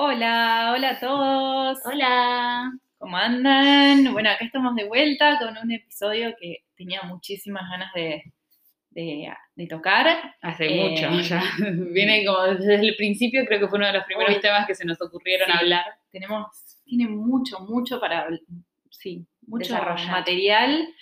Hola, hola a todos. Hola. ¿Cómo andan? Bueno, acá estamos de vuelta con un episodio que tenía muchísimas ganas de, de- de tocar. Hace Eh, mucho ya. Viene como desde el principio, creo que fue uno de los primeros temas que se nos ocurrieron Sí. hablar. Tenemos, tiene mucho, mucho para, sí, mucho Desarrollar. material.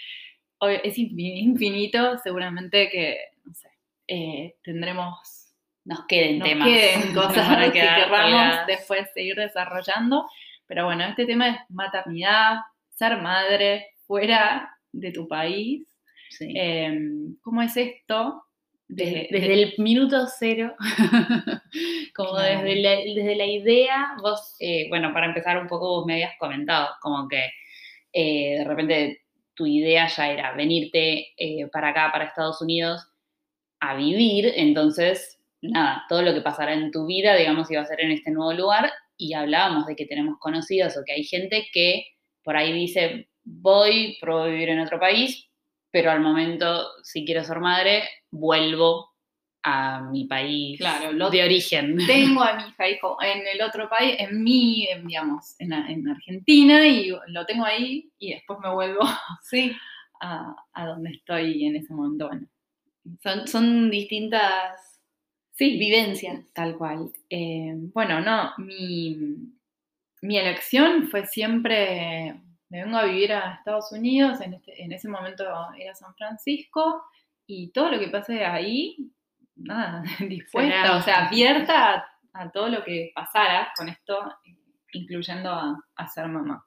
Hoy Es infin- infinito, seguramente que, no sé, eh, tendremos Nos queden nos temas. queden cosas van a que querramos después seguir desarrollando. Pero bueno, este tema es maternidad, ser madre fuera de tu país. Sí. Eh, ¿Cómo es esto? desde, de- desde de- el minuto cero, como Claro. desde, la, desde la idea, vos, eh, bueno, para empezar un poco, vos me habías comentado, como que eh, de repente tu idea ya era venirte eh, para acá, para Estados Unidos, a vivir, entonces, nada, todo lo que pasará en tu vida, digamos, iba a ser en este nuevo lugar, y hablábamos de que tenemos conocidos o que hay gente que por ahí dice, voy, pruebo vivir en otro país, pero al momento, si quiero ser madre, vuelvo a mi país Claro, lo- de origen. tengo a mi hija hijo en el otro país, en mi, en, digamos, en, en Argentina, y lo tengo ahí, y después me vuelvo Sí, a, a donde estoy en ese momento. Bueno, son, son distintas sí, vivencias. Tal cual. Eh, bueno, no, mi, mi elección fue siempre, me vengo a vivir a Estados Unidos, en, este- en ese momento era San Francisco, y todo lo que pase ahí, nada, dispuesta, Será. o sea, abierta a, a todo lo que pasara con esto, incluyendo a, a ser mamá.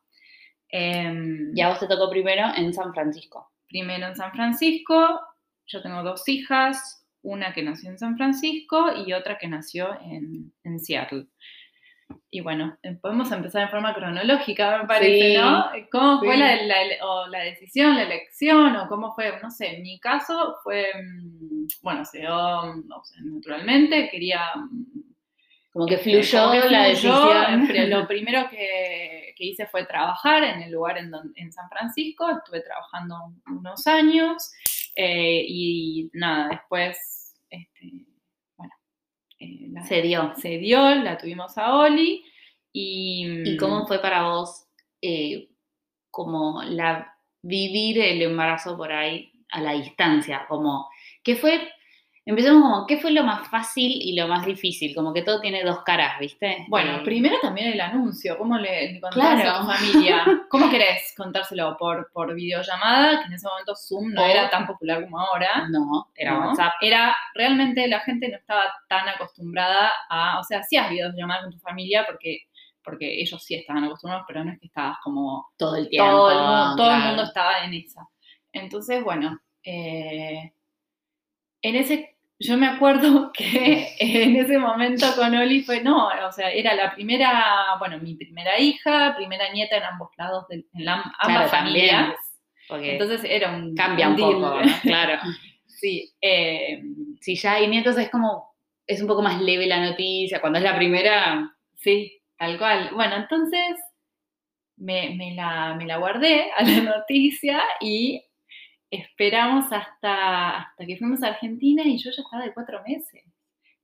Em, Y a vos te tocó primero en San Francisco. primero en San Francisco. Yo tengo dos hijas, una que nació en San Francisco y otra que nació en, en Seattle. Y bueno, eh, podemos empezar en forma cronológica, me parece, Sí, ¿no? ¿Cómo fue sí. la, la- o la decisión, la elección, o cómo fue? No sé, en mi caso fue, mm, bueno, se dio mm, o sea, naturalmente, quería... mm, Como que este, fluyó la decisión. pero Lo primero que, que hice fue trabajar en el lugar en, don- en San Francisco. Estuve trabajando unos años eh, y nada, después, este, bueno, eh, la- Se dio. se dio, la tuvimos a Oli y... ¿Y cómo fue para vos eh, como la vivir el embarazo por ahí a la distancia? Como, ¿qué fue? Empecemos como, ¿qué fue lo más fácil y lo más difícil? Como que todo tiene dos caras, ¿viste? Bueno, Eh, primero también el anuncio, ¿cómo le, le contás Claro. a tu familia? ¿Cómo querés contárselo? ¿Por, por videollamada? Que en ese momento Zoom no O- era tan popular como ahora. No, era ¿no? WhatsApp. Era, realmente la gente no estaba tan acostumbrada a, o sea, hacías videollamadas con tu familia porque, porque ellos sí estaban acostumbrados, pero no es que estabas como, Todo el tiempo. todo, el mundo, todo el mundo estaba en esa. Entonces, bueno, eh, en ese, yo me acuerdo que en ese momento con Oli fue, no, o sea, era la primera, bueno, mi primera hija, primera nieta en ambos lados, de, en la- ambas Claro, familias. Entonces era un cambia un deal. poco, ¿no? Claro. Sí, eh, Si ya hay nietos es como, es un poco más leve la noticia. Cuando es la primera, sí, tal cual. Bueno, entonces me, me la, me la guardé a la noticia y esperamos hasta, hasta que fuimos a Argentina y yo ya estaba de cuatro meses.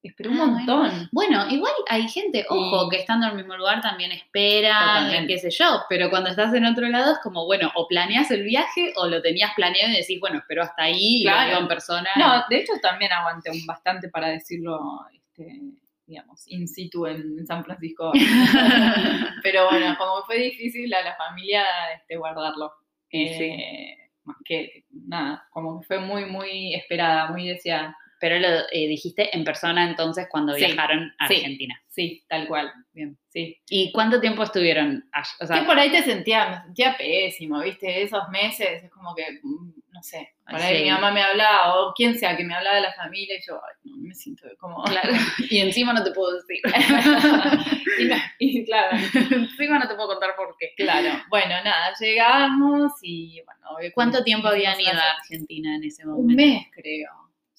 Esperé un Ah, montón. Bueno, igual hay gente, ojo, Y- que estando en el mismo lugar también espera, Totalmente. qué sé yo, pero cuando estás en otro lado es como, bueno, o planeas el viaje o lo tenías planeado y decís, bueno, espero hasta ahí y lo Claro. en persona. No, de hecho también aguanté un bastante para decirlo, este, digamos, in situ en San Francisco. Pero bueno, como fue difícil a la familia este, guardarlo. Sí. Eh, Que nada, como que fue muy, muy esperada, muy deseada. Pero lo eh, dijiste en persona entonces cuando Sí, viajaron a sí. Argentina. Sí, tal cual. Bien, sí. ¿Y cuánto tiempo estuvieron allá? O sea, que por ahí te sentía, me sentía pésimo, ¿viste? Esos meses, es como que, mm, no sé, por ahí Sí. mi mamá me hablaba, o quien sea que me hablaba de la familia, y yo, ay, no, me siento como... claro. y encima no te puedo decir. y, no- y claro, encima no te puedo contar por qué. claro. Bueno, nada, llegamos y bueno, ¿Cuánto tiempo habían ido a Argentina en ese momento? Un mes, creo.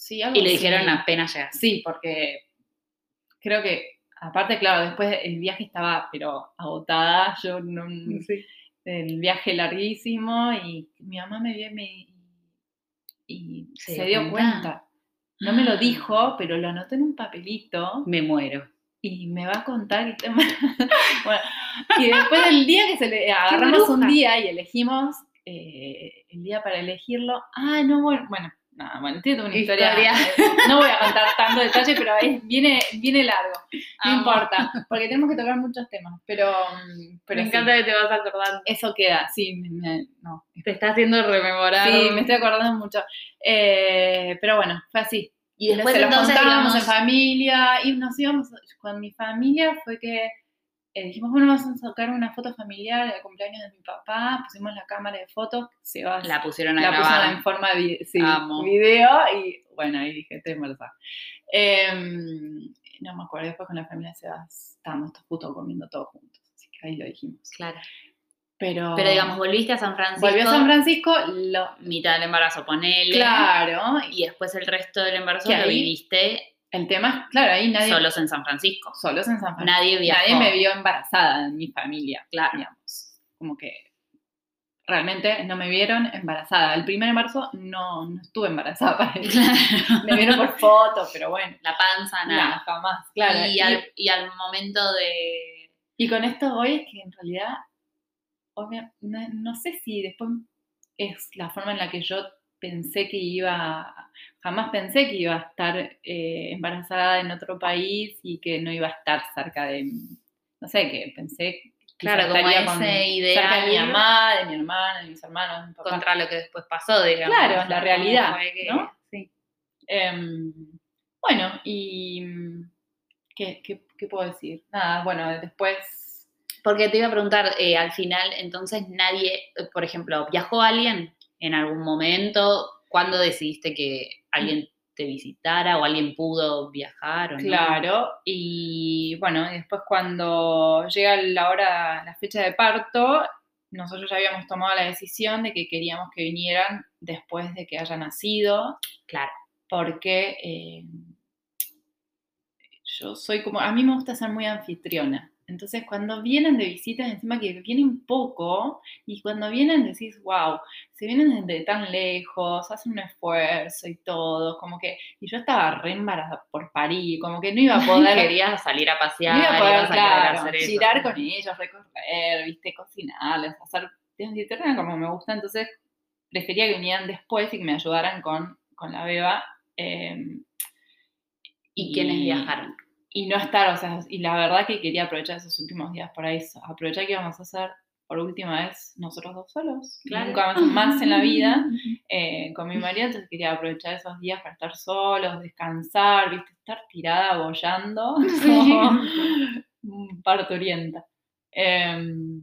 Sí, algo Y le así. dijeron apenas llegas. Sí, porque creo que, aparte, claro, después el viaje estaba, pero agotada, yo no, el viaje larguísimo y mi mamá me vio y, me- y ¿Se se, dio cuenta? cuenta. No me lo dijo, pero lo anotó en un papelito Me muero. y me va a contar que tema. bueno, y después del día que se le agarramos un día y elegimos eh, el día para elegirlo, ah, no, bueno, bueno, nada, bueno, entiendo una historia. No voy a contar tanto detalle, pero viene, viene largo. No importa, porque tenemos que tocar muchos temas. Pero, mm, pero me encanta que te vas acordando. Eso queda, sí. no. Te está haciendo rememorar. Sí, me estoy acordando mucho. Eh, pero bueno, fue así. Y después se entonces, contábamos en familia y nos íbamos con mi familia fue que eh, dijimos, bueno, vamos a sacar una foto familiar del cumpleaños de mi papá, pusimos la cámara de fotos, se va, la pusieron a la grabar. en forma de sí, video y bueno, ahí dije, estoy embarazada. Em, no me acuerdo, después con la familia de Sebas estábamos todos comiendo todos juntos, así que ahí lo dijimos. Claro. Pero, Pero digamos, volviste a San Francisco. Volví a San Francisco, lo, mitad del embarazo, ponele. Claro. Y después el resto del embarazo lo viviste. El tema es, claro, ahí nadie. Solos en San Francisco. Solos en San Francisco. Nadie viajó. Nadie me vio embarazada en mi familia, claro. Digamos. Como que realmente no me vieron embarazada. El primer embarazo no, no estuve embarazada Claro. Me vieron por fotos, pero bueno. La panza, nada. jamás, claro. Y, al, y al momento de... Y con esto voy es que en realidad no, sé si después es la forma en la que yo pensé que iba, jamás pensé que iba a estar eh, embarazada en otro país y que no iba a estar cerca de, no sé, que pensé Claro, como esa idea cerca de mi mamá, de mi hermana, de mis hermanos, Contra lo que después pasó, digamos. Claro, la realidad, ¿no? Sí. Em, bueno, y ¿qué, ¿qué, puedo decir? Nada, bueno, después porque te iba a preguntar, eh, al final, entonces nadie, por ejemplo, ¿viajó alguien en algún momento? ¿Cuándo decidiste que alguien te visitara o alguien pudo viajar? O claro, y bueno, después cuando llega la hora, la fecha de parto, nosotros ya habíamos tomado la decisión de que queríamos que vinieran después de que haya nacido. Claro. Porque eh, yo soy como, a mí me gusta ser muy anfitriona. Entonces, cuando vienen de visitas, encima que vienen poco, y cuando vienen decís, wow, se vienen desde tan lejos, hacen un esfuerzo y todo, como que, y yo estaba re embarazada por París, como que no iba a poder. Querías salir a pasear, no iba a poder, claro, hacer girar con ellos, recorrer, viste, cocinarles, hacer, como me gusta, entonces prefería que vinieran después y que me ayudaran con, con la beba. Em, ¿Y, ¿Y quiénes viajaron? Y no estar, o sea, y la verdad que quería aprovechar esos últimos días por ahí, aprovechar que íbamos a hacer por última vez nosotros dos solos, nunca más, en la vida eh, con mi marido, entonces quería aprovechar esos días para estar solos, descansar, viste, estar tirada bollando, como parturienta. Em,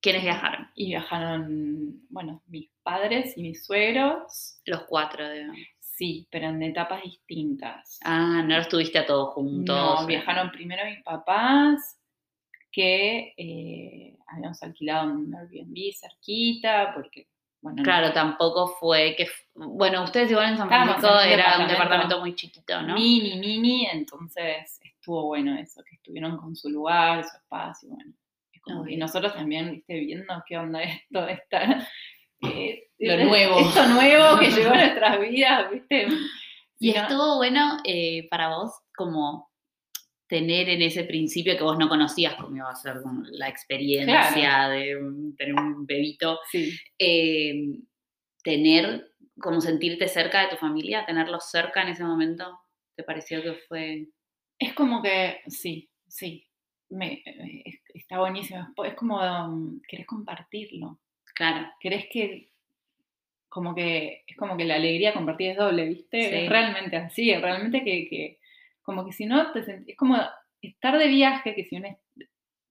¿Quiénes viajaron? Y viajaron, bueno, mis padres y mis suegros. Los cuatro, digamos. Sí, pero en etapas distintas. Ah, no los tuviste a todos juntos. No, viajaron primero mis papás, que eh, habíamos alquilado un Airbnb cerquita, porque, bueno. Claro, tampoco fue que. Bueno, ustedes igual en San Francisco era un departamento muy chiquito, ¿no? Mini, mini, entonces estuvo bueno eso, que estuvieron con su lugar, su espacio, bueno. Y nosotros también, viste, viendo qué onda esto, esta, eh, lo nuevo. Esto nuevo que llegó a nuestras vidas, ¿viste? Y estuvo bueno eh, para vos como tener en ese principio que vos no conocías cómo iba a ser la experiencia de tener un bebito, eh, tener, como sentirte cerca de tu familia, tenerlos cerca en ese momento, ¿te pareció que fue...? Es como que, sí, sí, me, está buenísimo, es como, um, querés compartirlo, Claro. Querés que, como que, es como que la alegría compartida es doble, ¿viste? Es realmente así, es realmente que, como que si no te es como estar de viaje, que si uno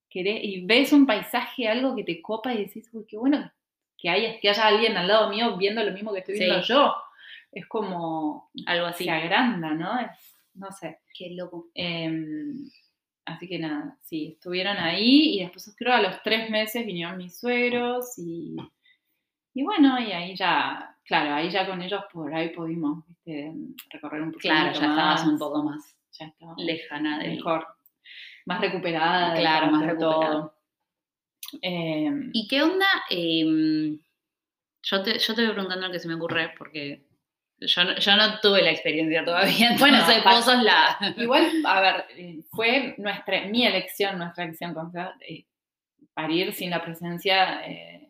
querés, y ves un paisaje, algo que te copa y decís, uy, qué bueno que haya, que haya alguien al lado mío viendo lo mismo que estoy viendo yo. Es como algo así. Se agranda, ¿no? Es, no sé. Qué loco. Em, Así que nada, sí, estuvieron ahí y después creo a los tres meses vinieron mis suegros y, y bueno, y ahí ya, claro, ahí ya con ellos por ahí pudimos recorrer un poco Claro, ya estabas un poco más ya lejana de Mejor, más recuperada. Claro, más recuperada. Em, ¿Y qué onda? Em, yo, te, yo te voy preguntando lo que se me ocurre porque Yo no, yo no tuve la experiencia todavía, Bueno, entonces pa- vos sos la... Igual, a ver, fue nuestra, mi elección, nuestra elección con eh, parir sin la presencia eh,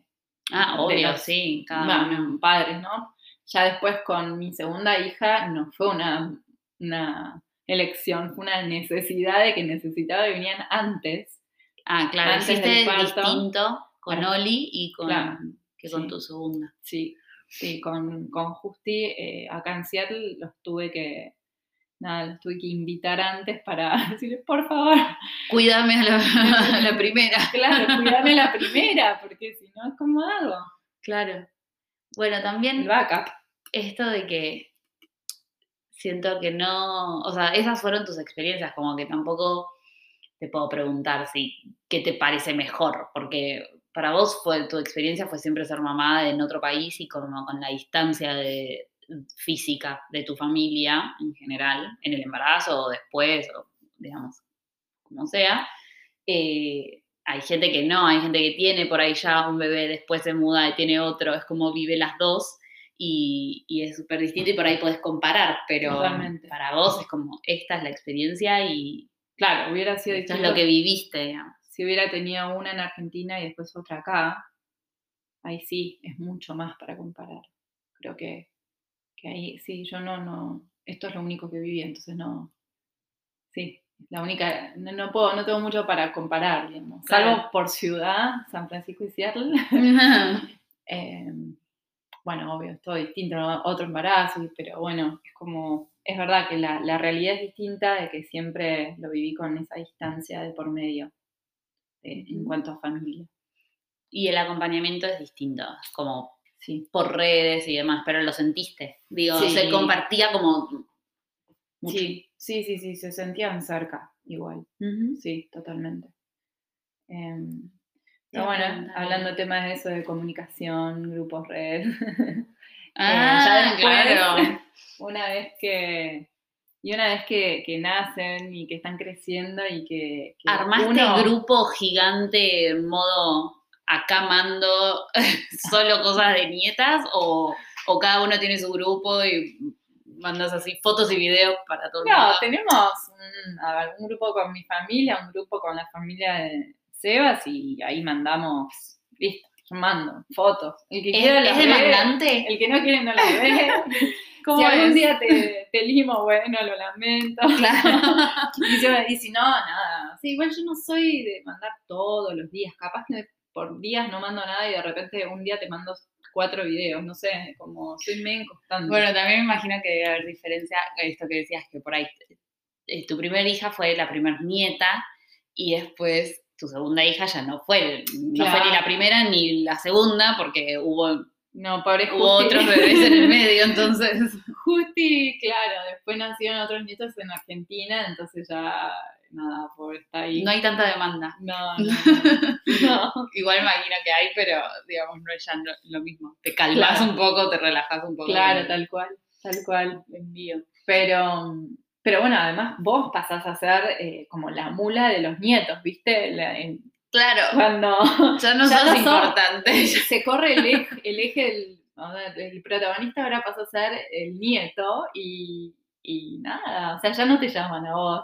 Ah, de obvio, los- sí, cada bueno, padres, ¿no? Ya después con mi segunda hija no fue una, una elección, fue una necesidad de que necesitaba que vinieran antes. Ah, claro, antes hiciste del parto. distinto con. Oli y con, Claro, que con sí. tu segunda. Sí, sí, con, con Justi eh, acá en Seattle los tuve que, nada, los tuve que invitar antes para decirles, por favor, Cuídame a la, a la primera. claro, cuidame la primera, porque si no es como hago. Claro. Bueno, El también backup. esto de que siento que no, o sea, esas fueron tus experiencias, como que tampoco te puedo preguntar si qué te parece mejor, porque para vos fue tu experiencia fue siempre ser mamá en otro país y como con la distancia de, física de tu familia en general, en el embarazo o después, o digamos, como sea. Eh, hay gente que no, hay gente que tiene por ahí ya un bebé, después se muda y tiene otro, es como vive las dos y, y es súper distinto y por ahí podés comparar, pero para vos es como, esta es la experiencia y Claro, hubiera sido esto es distinto lo que viviste, digamos. Si hubiera tenido una en Argentina y después otra acá. Ahí sí, es mucho más para comparar. Creo que, que ahí sí, yo no, no, esto es lo único que viví, entonces no, sí, la única, no, no puedo, no tengo mucho para comparar, digamos, salvo por ciudad, San Francisco y Seattle. Eh, bueno, obvio, es todo distinto, ¿no? otro embarazo, pero bueno, es como, es verdad que la, la realidad es distinta de que siempre lo viví con esa distancia de por medio eh, en cuanto a familia. y el acompañamiento es distinto, como Sí, por redes y demás, pero lo sentiste. Digo, se Sí. compartía como... mucho. sí, sí, sí, sí, se sentían cerca igual, sí, totalmente. Em, pero bueno, preguntar. hablando de temas de eso de comunicación, grupos, red. Ah, ya después, claro. una vez que y una vez que, que nacen y que están creciendo y que, que ¿Armaste uno- grupo gigante en modo acá mando solo cosas de nietas o, o cada uno tiene su grupo y mandas así fotos y videos para todo el no mundo? tenemos un, a ver, un grupo con mi familia un grupo con la familia de Sebas y ahí mandamos listo yo mando fotos el que ¿Es, quiera es ve, demandante? el que no quiere no las ve ¿Cómo si algún día te, te limo bueno lo lamento Claro. Y yo, y si no, nada. Sí, igual yo no soy de mandar todos los días. Capaz que por días no mando nada y de repente un día te mando cuatro videos. No sé, como soy medio inconstante. Bueno, también me imagino que debe haber diferencia, esto que decías, que por ahí eh, tu primera hija fue la primera nieta y después tu segunda hija ya no fue, no fue ni Claro. la primera ni la segunda porque hubo, no, pobre hubo Justi. otros bebés en el medio, entonces... Justi, claro, después nacieron otros nietos en Argentina, entonces ya, nada, pobre está ahí. No hay tanta demanda. no, no, no. No. Igual imagino que hay, pero digamos, no es ya lo, lo mismo. Te calmas Claro. un poco, te relajas un poco. Claro, tal cual, tal cual. envío. Pero, pero bueno, además vos pasás a ser eh, como la mula de los nietos, ¿viste? La- en- Claro, cuando ya no Ya sos no importante. se corre el eje, el, eje del- a el protagonista ahora pasa a ser el nieto y, y nada, o sea, ya no te llaman a vos,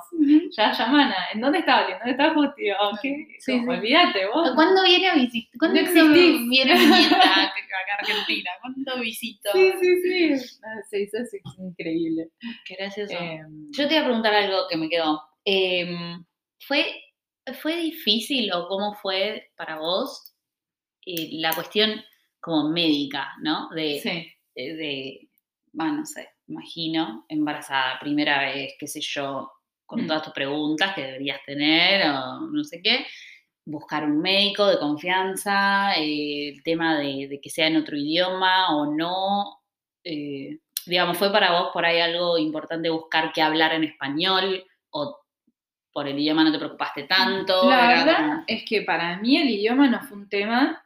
ya llaman a, ¿en dónde está Ali? ¿Dónde está Justi? ¿O qué? Sí. Olvídate vos. ¿Cuándo viene a visitar? ¿Cuándo No viene mi nieta acá a Argentina? ¿Cuándo visito? Sí, sí, sí. Sí, eso es increíble. Qué gracioso. Em, Yo te iba a preguntar algo que me quedó. Em, ¿fue, ¿Fue difícil o cómo fue para vos eh, la cuestión como médica, ¿no? De, sí. de, de, bueno, no sé, imagino, embarazada, primera vez, qué sé yo, con Mm. todas tus preguntas que deberías tener o no sé qué, buscar un médico de confianza, eh, el tema de, de que sea en otro idioma o no. eh, digamos, ¿fue para vos por ahí algo importante buscar que hablar en español o por el idioma no te preocupaste tanto? La verdad como- es que para mí el idioma no fue un tema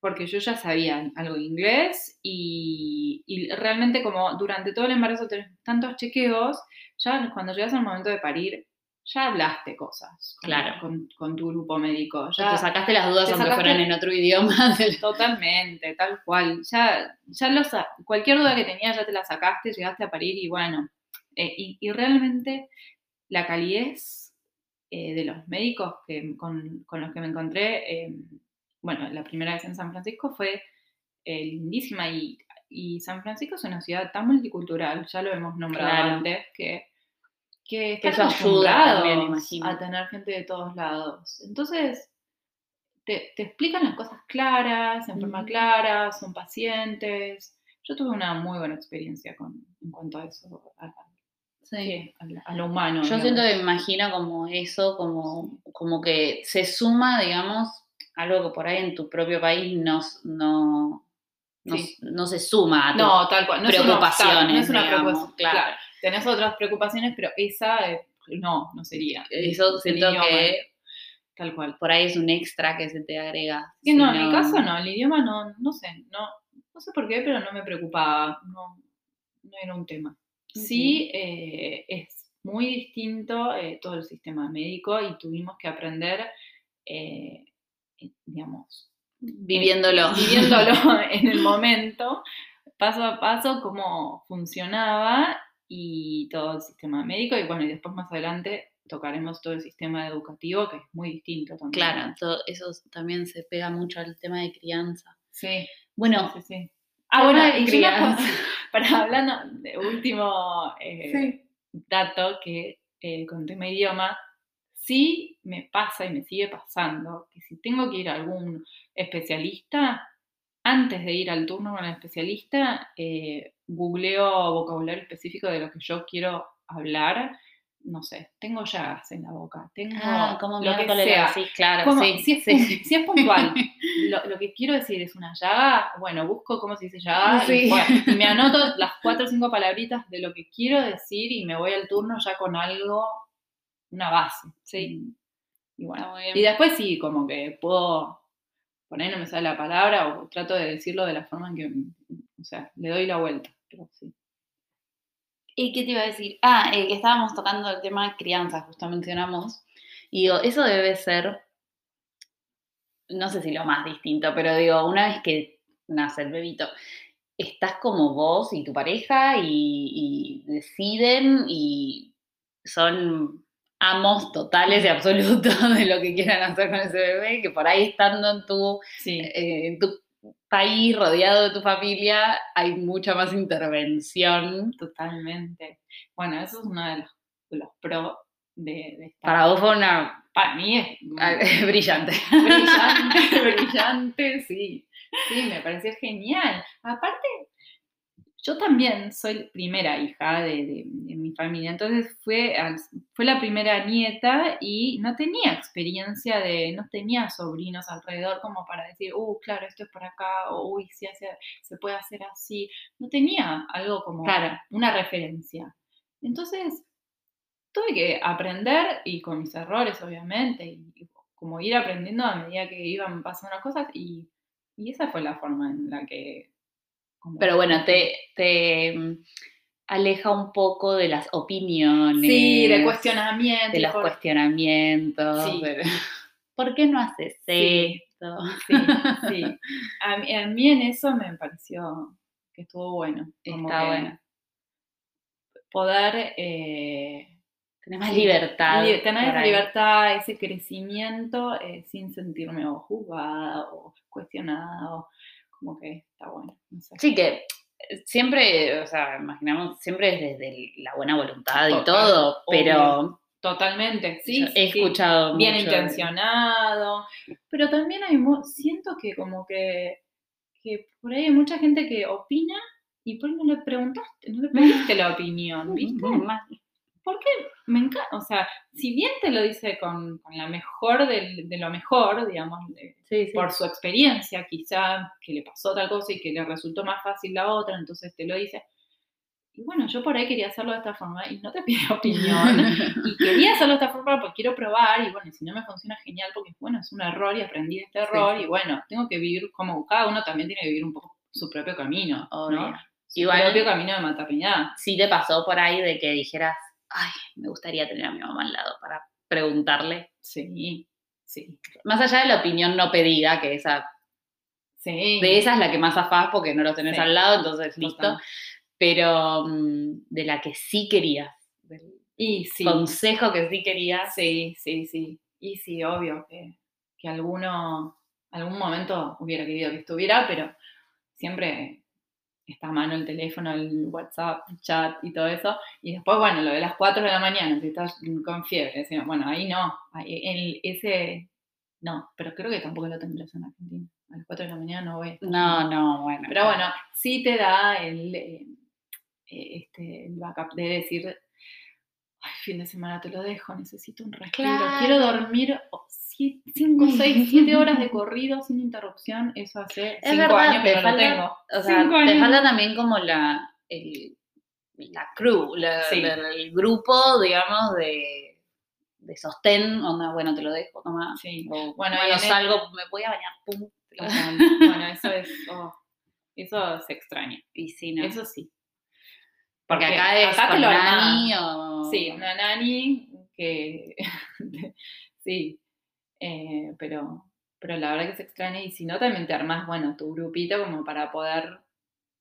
porque yo ya sabía algo de inglés y, y realmente como durante todo el embarazo tenés tantos chequeos, ya cuando llegas al momento de parir, ya hablaste cosas con, Claro. con, con tu grupo médico. Ya te sacaste las dudas aunque sacaste- fueran en otro idioma. Totalmente, tal cual. Ya, ya lo sa- cualquier duda que tenías ya te la sacaste, llegaste a parir y bueno. eh, y, y realmente la calidez eh, de los médicos que, con, con los que me encontré, eh, bueno, la primera vez en San Francisco fue eh, lindísima y, y San Francisco es una ciudad tan multicultural, ya lo hemos nombrado Claro. antes, que, que Que ayuda también, acostumbrados imagino. a tener gente de todos lados. Entonces, te, te explican las cosas claras, en forma clara, son pacientes. Yo tuve una muy buena experiencia con, en cuanto a eso, a, sí, a la- a lo humano. Yo digamos. siento que me imagino como eso, como, como que se suma, digamos, algo que por ahí en tu propio país no, no, no, Sí. no se suma a tu No, tal cual. No es un obstáculo, preocupaciones, no es una digamos, preocupación. claro. Claro. Tenés otras preocupaciones, pero esa eh, no, no sería. Eso siento idioma, que Tal cual. por ahí es un extra que se te agrega. No, en mi caso no, el idioma no, no sé, no, no sé por qué, pero no me preocupaba, no, no era un tema. Sí, eh, es muy distinto eh, todo el sistema médico y tuvimos que aprender, eh, eh, digamos, Viviéndolo. viviéndolo en el momento, paso a paso, cómo funcionaba y todo el sistema médico. Y bueno, y después más adelante tocaremos todo el sistema educativo, que es muy distinto también. Claro, todo eso también se pega mucho al tema de crianza. Sí. Bueno, Sí, sí. Ah, bueno, y crianza. para hablando de último eh, dato que eh, con tema idioma, sí me pasa y me sigue pasando que si tengo que ir a algún especialista, antes de ir al turno con el especialista, eh, googleo vocabulario específico de lo que yo quiero hablar. No sé, tengo llagas en la boca, tengo ah, como lo que sea. decís, claro, Como- sí, si, es, sí, sí. si es puntual, lo, lo que quiero decir es una llaga, bueno, busco cómo se dice llaga Sí. y, y me anoto las cuatro o cinco palabritas de lo que quiero decir y me voy al turno ya con algo, una base, ¿sí? Y Está bueno, y después sí, como que puedo, ahí no me sale la palabra o trato de decirlo de la forma en que, o sea, le doy la vuelta, pero sí. ¿Y qué te iba a decir? Ah, eh, que estábamos tocando el tema de crianza, justo mencionamos. Y digo, eso debe ser, no sé si lo más distinto, pero digo, una vez que nace el bebito, estás como vos y tu pareja y, y deciden y son amos totales y absolutos de lo que quieran hacer con ese bebé, que por ahí estando en tu Sí, eh, en tu país, rodeado de tu familia, hay mucha más intervención. totalmente. Bueno, eso es uno de los, pros de, de esta Para vos fue una Para mí es brillante. brillante, brillante, sí. Sí, me pareció genial. Aparte, yo también soy primera hija de, de- de mi familia, entonces fue, fue la primera nieta y no tenía experiencia de, no tenía sobrinos alrededor como para decir, uh, claro, esto es por acá, o uy, sí, hace- se puede hacer así. No tenía algo como Claro. una referencia. Entonces, tuve que aprender y con mis errores, obviamente, y, y como ir aprendiendo a medida que iban pasando las cosas y, y esa fue la forma en la que... como- Pero bueno, te, te mm, aleja un poco de las opiniones. Sí, de cuestionamiento. De los por- cuestionamientos. Sí. de- ¿Por qué no haces Sí. esto? Sí, sí. A mí, a mí en eso me pareció que estuvo bueno. como Está que bueno. Poder... eh, Tenés más libertad. li- tener esa libertad, ese crecimiento eh, sin sentirme o juzgada o cuestionada o como que está bueno. no sé. Sí, que eh, siempre, o sea, imaginamos, siempre es desde la buena voluntad y todo, pero Totalmente, sí. yo he sí. escuchado bien mucho- intencionado, pero también hay, siento que como que, que por ahí hay mucha gente que opina y por ahí no le preguntaste, no le pediste la opinión, ¿viste? Porque me encanta, o sea, si bien te lo dice con, con la mejor del- de, lo mejor, digamos, Sí, sí. por su experiencia, quizá que le pasó tal cosa y que le resultó más fácil la otra, entonces te lo dice. Y bueno, yo por ahí quería hacerlo de esta forma y no te pide opinión. y quería hacerlo de esta forma porque quiero probar y bueno, si no me funciona genial porque bueno, es un error y aprendí de este error sí. y bueno, tengo que vivir como cada uno también tiene que vivir un poco su propio camino, Obvio. ¿no? Su Igual- propio camino de maternidad. sí te pasó por ahí de que dijeras, ay, me gustaría tener a mi mamá al lado para preguntarle. Sí, sí. Más allá de la opinión no pedida, que esa, Sí. de esa es la que más afás porque no lo tenés Sí. al lado, entonces listo. Total. Pero mm, de la que sí querías, del Y sí. consejo que sí querías. Sí, sí, sí. Y sí, obvio que, que alguno, algún momento hubiera querido que estuviera, pero siempre está a mano el teléfono, el WhatsApp, el chat y todo eso. Y después, bueno, lo de las 4 de la mañana, si estás con fiebre, decimos, bueno, ahí no, ahí, el, ese, no, pero creo que tampoco lo tendrás en Argentina. A las 4 de la mañana no voy. a estar No, no, bueno. pero bueno, sí te da el, eh, eh, este, el backup de decir, ay, fin de semana te lo dejo, necesito un respiro, quiero Claro. dormir 5, 6, 7 horas de corrido sin interrupción, eso hace Es 5 verdad, años que te no lo falta- tengo. O sea, Cinco te años. falta también como la, el, la crew, la- Sí. la- el grupo, digamos, de, de sostén, onda, bueno, te lo dejo, toma. Sí. O, Bueno, bueno, en el- salgo, me voy a bañar, pum. te lo- Bueno, eso es, oh, eso se extraña, Y sí, no. eso sí. Porque porque acá es acá con lo nani o... Sí, una nani que sí, eh, pero, pero la verdad que se extraña y si no también te armas, bueno, tu grupito como para poder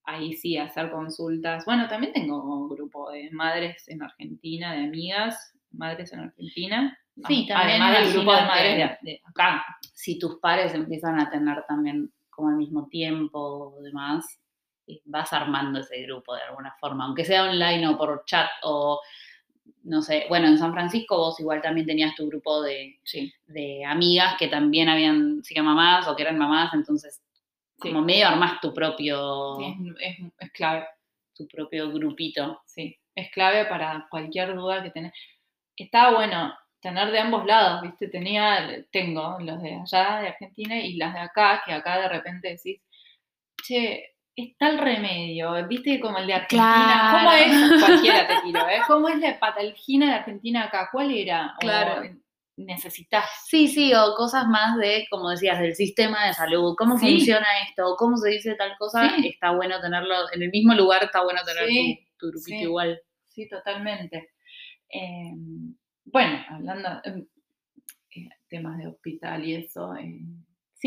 ahí sí hacer consultas. Bueno, también tengo un grupo de madres en Argentina, de amigas, madres en Argentina. Sí, también Además del grupo de madres que- de, de acá. si tus pares empiezan a tener también como al mismo tiempo o demás, eh, vas armando ese grupo de alguna forma, aunque sea online o por chat o no sé, bueno, en San Francisco vos igual también tenías tu grupo de, Sí, de amigas que también habían sido mamás o que eran mamás, entonces Sí. como medio armás tu propio, es, es- es clave. tu propio grupito. Sí, es clave para cualquier duda que tenés. Está bueno tener de ambos lados, ¿viste? Tenía, tengo los de allá, de Argentina, y las de acá, que acá de repente decís, che, está el remedio, ¿viste? Como el de Argentina. ¿Cómo Claro. es? Cualquiera te tiro, ¿eh? ¿Cómo es la patalgina de Argentina acá? ¿Cuál era? O, Claro. necesitas. Sí, sí, o cosas más de, como decías, del sistema de salud, cómo Sí. funciona esto, cómo se dice tal cosa, Sí. está bueno tenerlo en el mismo lugar, está bueno tener Sí, tu, tu grupito igual. Sí, totalmente. Eh, bueno, hablando de temas de hospital y eso. eh,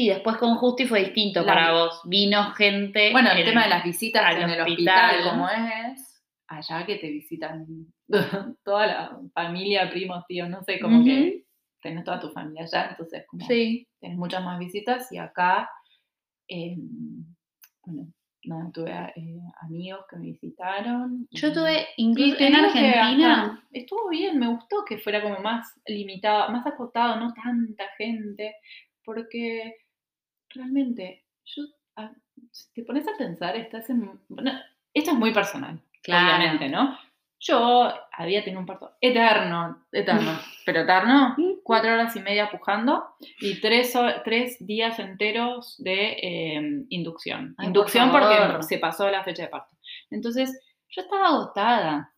Sí, después con Justi fue distinto La- para vos. Vino gente. Bueno, el tema de las visitas en el hospital. como es, allá que te visitan toda la familia, primos, tíos, no sé, como que tenés toda tu familia allá, entonces como Sí. tenés muchas más visitas y acá, eh, bueno, tuve eh, amigos que me visitaron. Yo tuve, incluso en que Argentina, estuvo bien, me gustó que fuera como más limitado, más acotado, no tanta gente, porque realmente, yo, ah, si te pones a pensar, estás en... bueno, esto es muy personal, Claro. obviamente, ¿no? Yo había tenido un parto eterno, eterno, pero eterno, cuatro horas y media pujando y tres, tres días enteros de eh, inducción. Ay, inducción porque se pasó la fecha de parto. Entonces, yo estaba agotada.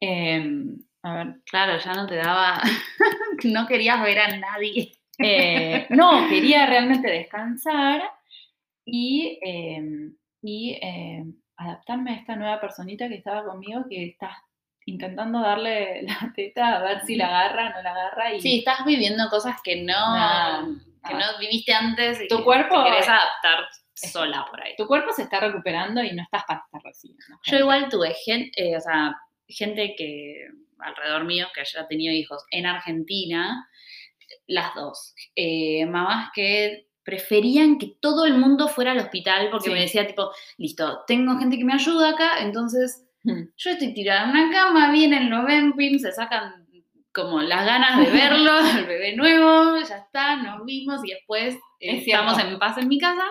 Em, a ver, claro, ya no te daba, no querías ver a nadie. Eh, no, quería realmente descansar y, em, y em, adaptarme a esta nueva personita que estaba conmigo que está intentando darle la teta a ver si la agarra, no la agarra y Sí, estás viviendo cosas que no, Nada, que nada. no viviste antes y Tu que cuerpo te querés adaptar sola por ahí. tu cuerpo se está recuperando y no estás para estar recibiendo. Yo igual tuve gente, o sea, gente que alrededor mío que haya tenido hijos en Argentina, las dos. Eh, mamás que preferían que todo el mundo fuera al hospital porque Sí. me decía tipo, listo, tengo gente que me ayuda acá, entonces Mm. yo estoy tirada en una cama, vienen, lo ven, pim, se sacan como las ganas de verlo, el bebé nuevo, ya está, nos vimos y después eh, Es cierto. estamos en paz en mi casa.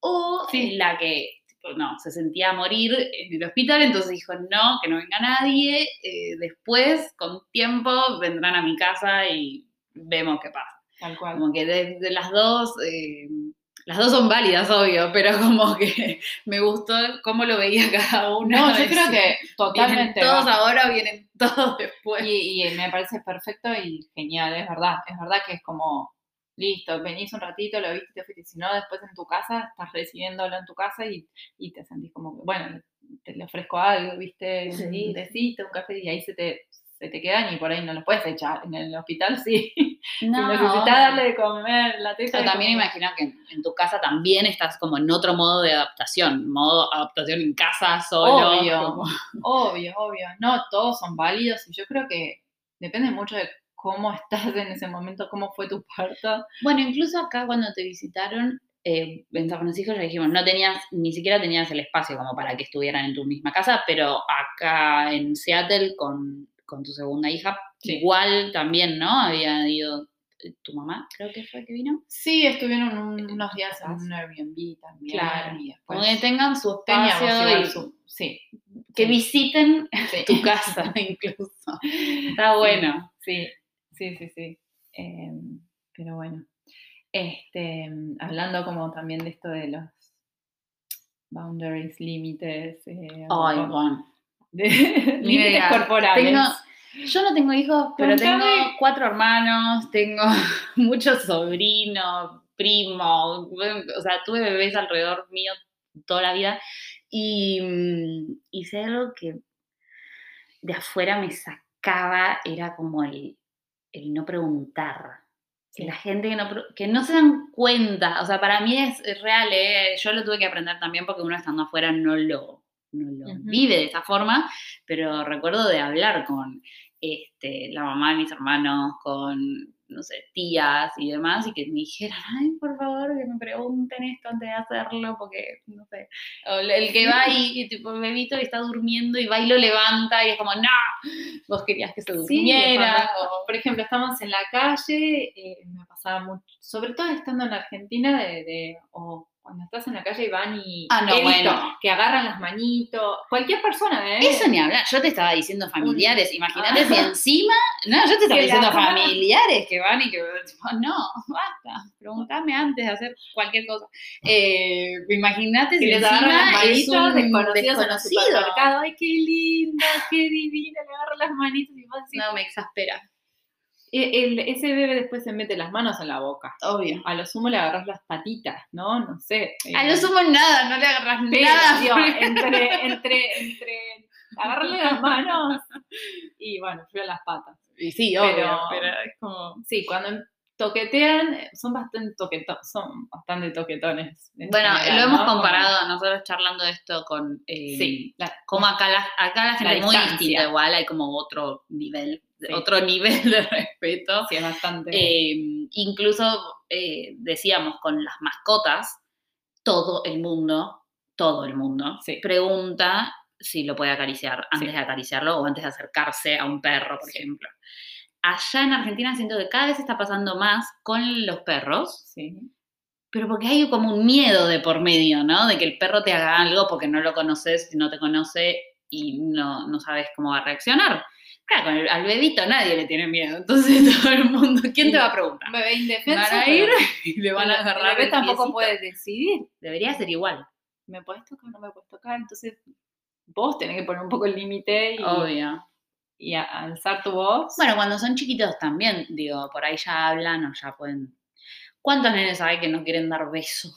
O Sí. la que no, se sentía a morir en el hospital, entonces dijo, no, que no venga nadie, eh, después, con tiempo, vendrán a mi casa y vemos qué pasa. Tal cual. Como que de, de las dos, eh, las dos son válidas, obvio, pero como que me gustó cómo lo veía cada uno. No, yo creo que Vienen totalmente. todos va. ahora, vienen todos después. Y, y me parece perfecto y genial, es verdad. Es verdad que es como, listo, venís un ratito, lo viste, te fuiste. Si no, después en tu casa, estás recibiéndolo en tu casa y, y te sentís como, bueno, te le ofrezco algo, viste, Sí. un tecito, un café, y ahí se te, se te quedan y por ahí no los puedes echar. En el hospital sí. No, si necesitas darle de comer la teta. Es también como- imagino que en, en tu casa también estás como en otro modo de adaptación, modo adaptación en casa, solo. Obvio. como- Obvio, obvio. No, todos son válidos y yo creo que depende mucho de cómo estás en ese momento, cómo fue tu parto. Bueno, incluso acá cuando te visitaron eh, en San Francisco ya dijimos, no tenías, ni siquiera tenías el espacio como para que estuvieran en tu misma casa, pero acá en Seattle con, con tu segunda hija, Sí. igual también, ¿no? Había ido eh, tu mamá, creo que fue que vino. Sí, estuvieron un- unos días en un Airbnb también. Claro. Y Como después que tengan su espacio igual y su- sí, que sí, visiten sí. tu casa incluso. Está bueno. Sí, sí, sí, sí. Em, pero bueno, este, hablando como también de esto de los boundaries, límites, eh, Ay, bueno. De- límites corporales. Tengo- yo no tengo hijos, pero tengo cuatro hermanos, tengo muchos sobrinos, primos, o sea, tuve bebés alrededor mío toda la vida y mm, hice algo que de afuera me sacaba, era como el, el no preguntar. Sí. la gente que no, que no se dan cuenta, o sea, para mí es, es real, ¿eh? yo lo tuve que aprender también porque uno estando afuera no lo, no lo vive de esa forma, pero recuerdo de hablar con este, la mamá de mis hermanos, con, no sé, tías y demás, y que me dijeran, ay, por favor, que me pregunten esto antes de hacerlo, porque, no sé, o el- que va y, y tipo, bebito y está durmiendo y va y lo levanta y es como, no, vos querías que se durmiera, o- por ejemplo, estamos en la calle, eh, me pasaba mucho, sobre todo estando en Argentina, de, de- o cuando estás en la calle y van y Ah, no, he visto bueno. que agarran las manitos, cualquier persona, ¿eh? Eso ni hablar, yo te estaba diciendo familiares, imagínate Ah. si encima, no, yo te estaba diciendo familiares que van y que, tipo, no, basta, preguntame antes de hacer cualquier cosa. Eh, imagínate si les encima las es manitos un desconocidos en el desconocido. Ay, qué linda, qué divina, le agarran las manitos y vos decís, No, me exaspera. "E- el- ese bebé después se mete las manos en la boca. Obvio. A lo sumo le agarras las patitas, ¿no? No sé. A eh, lo sumo nada, no le agarras nada. entre, entre, entre agarrarle las manos y bueno, fui a las patas. Y sí, obvio, pero- pero, es como... Sí, cuando toquetean, son bastante toquetones, son bastante toquetones. en Bueno, general, lo hemos ¿no? Como- comparado nosotros charlando de esto con... eh, Sí, la- Como acá la, acá la gente es muy distinta, igual hay como otro nivel, Sí. otro nivel de respeto. sí, es bastante. Eh, incluso eh, decíamos con las mascotas, todo el mundo, todo el mundo, Sí. pregunta si lo puede acariciar antes de acariciarlo o antes de acercarse a un perro, por ejemplo. Allá en Argentina siento que cada vez está pasando más con los perros, sí. pero porque hay como un miedo de por medio, ¿no? De que el perro te haga algo porque no lo conoces, no te conoce y no, no sabes cómo va a reaccionar. Claro, con el- al bebito nadie le tiene miedo, entonces todo el mundo, ¿quién te va a preguntar? Un bebé indefenso. Van a ir y le van a agarrar El bebé tampoco puede decidir. Debería ser igual, ¿Me puedes tocar o no me puedes tocar? Entonces, vos tenés que poner un poco el límite y, obvio. y alzar tu voz. Bueno, cuando son chiquitos también, digo, por ahí ya hablan o ya pueden... ¿Cuántos nenes hay que no quieren dar beso?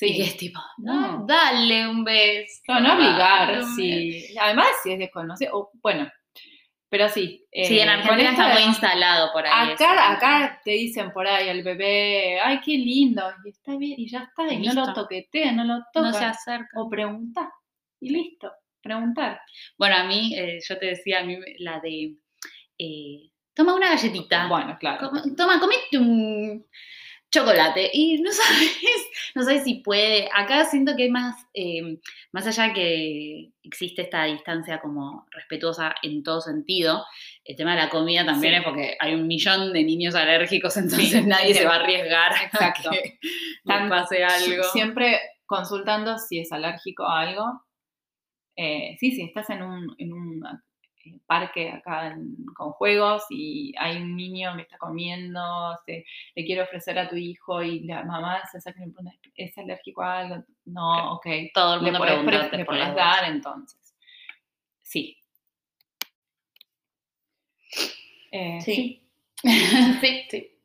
Y que es tipo, no, No. dale un beso. No, no obligar, sí. Además, si es desconocido, o, bueno, pero sí. Sí, en eh, Argentina está muy instalado por ahí. eso. Acá, acá te dicen por ahí al bebé, ay, qué lindo, y está bien, y ya está, y no lo Listo. toquetean, no lo no tocan. se acerca. o preguntar, y listo, preguntar. Bueno, a mí, eh, yo te decía, a mí la de, eh, toma una galletita, Bueno, claro. Toma, comete un chocolate y no sabes, no sabes si puede. Acá siento que hay más, eh, más allá que existe esta distancia como respetuosa en todo sentido, el tema de la comida también Sí. es porque hay un millón de niños alérgicos, entonces nadie sí. se va a arriesgar Exacto. a que Tan- pase algo. Siempre consultando si es alérgico a algo. Eh, sí, si estás en un, en un parque acá en- con juegos y hay un niño que está comiendo, se- le quiere ofrecer a tu hijo y la mamá se saca y le pregunta, ¿es alérgico a algo? No, ok. Todo el Le mundo podés, pre- pregunta le podés dar entonces. Sí. Eh, Sí. sí, sí, sí.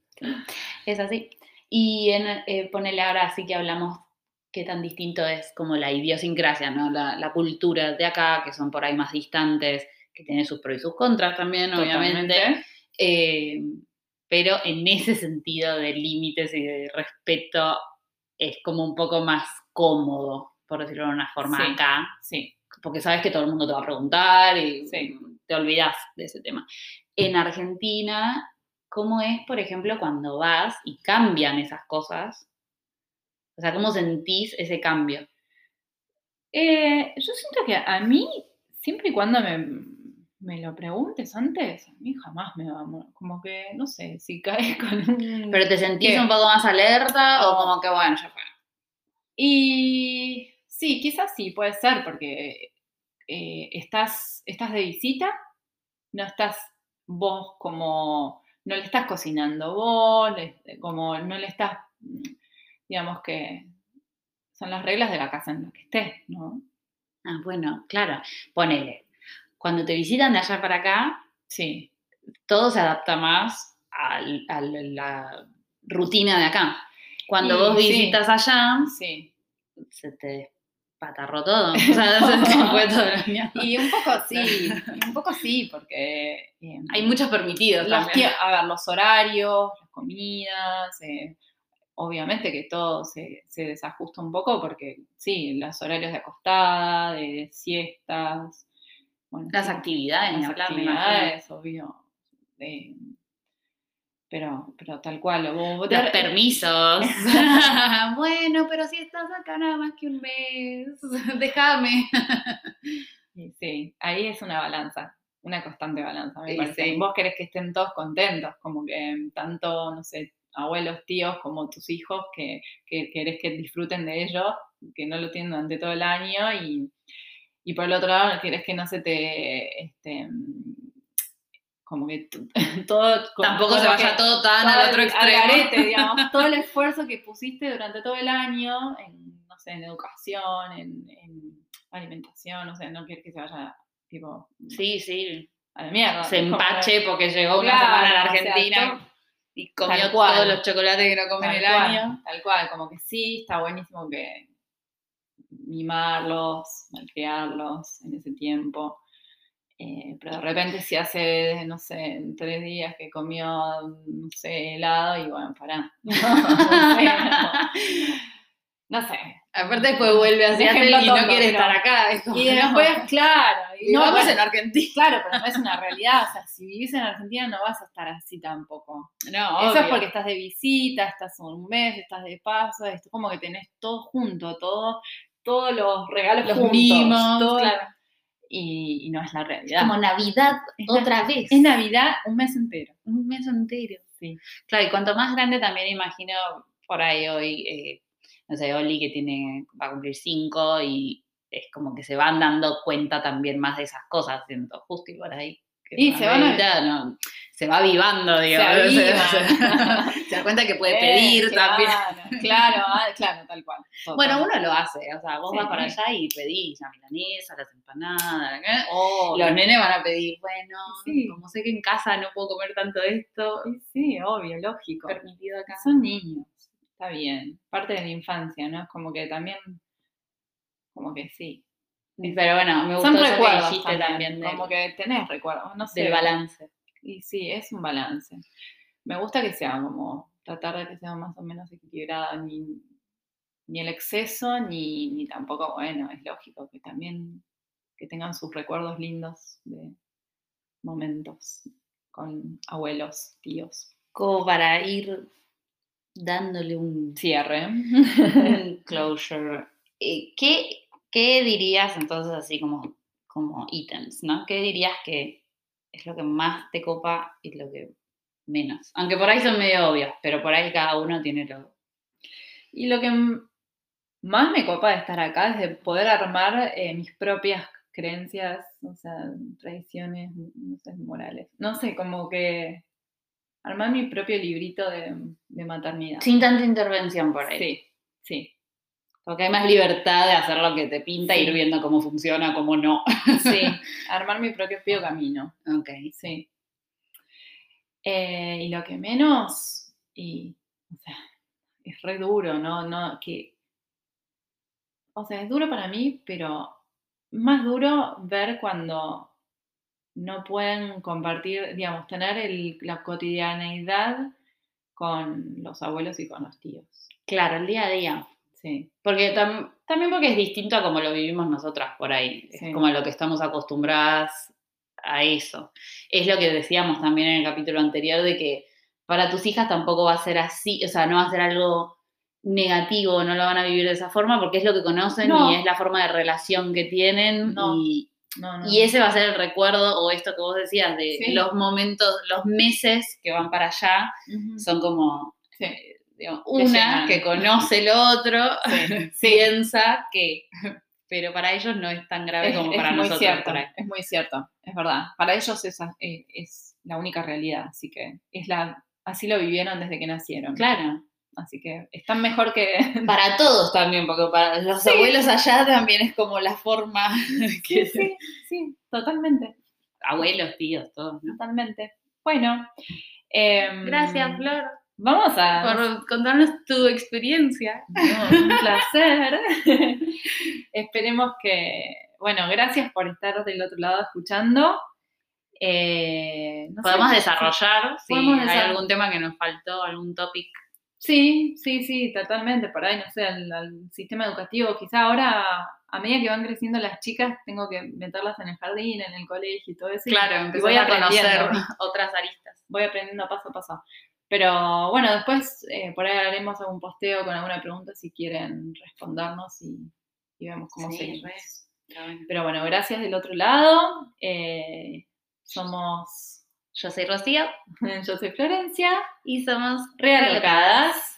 Es así. Y en, eh, ponele ahora sí que hablamos qué tan distinto es como la idiosincrasia, ¿no? La, la cultura de acá, que son por ahí más distantes, que tiene sus pros y sus contras también, obviamente. Eh, pero en ese sentido de límites y de respeto es como un poco más cómodo, por decirlo de una forma Sí. acá, Sí, porque sabes que todo el mundo te va a preguntar y Sí. te olvidas de ese tema. En Argentina, ¿cómo es, por ejemplo, cuando vas y cambian esas cosas? O sea, ¿cómo sentís ese cambio? Eh, yo siento que a mí, siempre y cuando me, me lo preguntes antes, a mí jamás me va a... mo- Como que, no sé, si caes con un... ¿Pero te sentís ¿Qué? un poco más alerta o Oh. como que, bueno, ya fue? Y sí, quizás sí, puede ser, porque eh, estás, estás de visita, no estás vos como, no le estás cocinando vos, como no le estás, digamos que son las reglas de la casa en la que estés, ¿no? Ah, bueno, claro. Ponele. Cuando te visitan de allá para acá, Sí, todo se adapta más a la rutina de acá. Cuando Y vos sí. visitas allá, sí. se te patarró todo. O sea, se te fue todo el año. Y un poco sí, un poco sí, porque... eh, Hay muchos permitidos los también. a ver, los horarios, las comidas, eh, obviamente que todo se, se desajusta un poco porque sí, los horarios de acostada, de siestas, bueno, Las sí, actividades, las hablar, obvio. eh, pero, pero tal cual, vos- vos te- Los permisos. bueno, pero si estás acá nada más que un mes, déjame. Sí, ahí es una balanza, una constante balanza, me Sí, parece. sí. Vos querés que estén todos contentos, como que tanto, no sé, abuelos, tíos, como tus hijos, que, que querés que disfruten de ellos, que no lo tienen durante todo el año, y, y por el otro lado querés que no se te, este, como que todo... Tampoco se vaya todo tan al otro extremo. garete, digamos, todo el esfuerzo que pusiste durante todo el año en, no sé, en educación, en, en alimentación, o sea, no quieres que se vaya, tipo, Sí, sí. a la mierda. Se como empache que- porque llegó una Claro, semana a la o sea, Argentina todo- y comió cual. todos los chocolates que no come en tal el cual, año. Tal cual, como que sí, está buenísimo que mimarlos, malcriarlos en ese tiempo. Eh, pero de repente si hace, no sé, tres días que comió, no sé, helado y bueno, pará. No, sé, no. No sé. Aparte después vuelve a Seattle y no quiere estar acá. es como, Y después, claro. y no, vamos bueno, en Argentina. Claro, pero no es una realidad. O sea, si vivís en Argentina no vas a estar así tampoco. No, Eso es porque estás de visita, estás un mes, estás de paso, es como que tenés todo junto, todo, todos los regalos los juntos, mimos, todo- claro. y, y no es la realidad. Como Navidad Es otra vez. Es Navidad un mes entero. un mes entero. Sí. Claro, y cuanto más grande también imagino por ahí hoy, eh, no sé, Oli que tiene, va a cumplir cinco y es como que se van dando cuenta también más de esas cosas, siento, justo y por ahí. Y se van a- no, se va avivando, digamos. aviva. Se, se da cuenta que puede Eh, pedir también. claro, Claro, ah, claro, tal cual. Bueno, uno lo hace, o sea, vos Sí. vas para allá y pedís la milanesa, las empanadas. Obvio. los nenes van a pedir, bueno, Sí. como sé que en casa no puedo comer tanto esto, Sí, sí, obvio, lógico. permitido acá. Son niños, está bien. Parte de la infancia, ¿no? Es como que también, como que sí. Pero bueno, me gustó Son eso que recuerdos dijiste también, del, como que tenés recuerdos, no sé. del balance. Y sí, es un balance. Me gusta que sea como, tratar de que sea más o menos equilibrada, ni, ni el exceso, ni, ni tampoco, bueno, es lógico que también que tengan sus recuerdos lindos de momentos con abuelos, tíos. Como para ir dándole un, Cierre. un closure. Eh, ¿Qué, ¿Qué dirías entonces así como, como ítems, ¿no? ¿Qué dirías que es lo que más te copa y lo que menos? Aunque por ahí son medio obvias, pero por ahí cada uno tiene lo... Y lo que más me copa de estar acá es de poder armar eh, mis propias creencias, o sea, tradiciones, no sé, morales. No sé, como que armar mi propio librito de maternidad. Sin tanta intervención por ahí. sí, sí, Porque hay más libertad de hacer lo que te pinta e ir viendo cómo funciona, cómo no. sí. armar mi propio propio camino. ok. Sí. Eh, y lo que menos, y, o sea, es re duro, ¿no? no que, o sea, es duro para mí, pero más duro ver cuando no pueden compartir, digamos, tener el- la cotidianeidad con los abuelos y con los tíos. Claro, el día a día. Sí, Porque tam- también porque es distinto a como lo vivimos nosotras por ahí. Sí. Es como a lo que estamos acostumbradas a eso. Es lo que decíamos también en el capítulo anterior de que para tus hijas tampoco va a ser así, o sea, no va a ser algo negativo, no lo van a vivir de esa forma porque es lo que conocen No. y es la forma de relación que tienen No. y, no, no. y ese va a ser el recuerdo o esto que vos decías de Sí. los momentos, los meses que van para allá son como Sí, digamos, una que conoce lo otro, sí, piensa que, pero para ellos no es tan grave Es, como es para muy nosotros. cierto, por ahí. es muy cierto, es verdad. Para ellos es, eh, es la única realidad, así que es la, así lo vivieron desde que nacieron. Claro, Así que están mejor que... para todos también, porque para los Sí. abuelos allá también es como la forma que Sí, sí, sí, totalmente, abuelos, tíos, todos. ¿no? totalmente. Bueno. em, Gracias, Flor, Vamos a... por contarnos tu experiencia. No, un placer. Esperemos que, bueno, gracias por estar del otro lado escuchando. Eh, no Podemos sí, desarrollar si Podemos hay algún tema que nos faltó, algún topic. Sí, sí, sí, totalmente. Por ahí, no sé, al, al sistema educativo. Quizá ahora, a medida que van creciendo las chicas, tengo que meterlas en el jardín, en el colegio y todo eso. Claro, y voy a conocer otras aristas. voy aprendiendo paso a paso. Pero bueno, después eh, por ahí haremos algún posteo con alguna pregunta si quieren respondernos y, y vemos cómo Sí, seguimos. bueno. Pero bueno, gracias del otro lado. Eh, somos, Yo soy Rocío yo soy Florencia, y somos realocadas.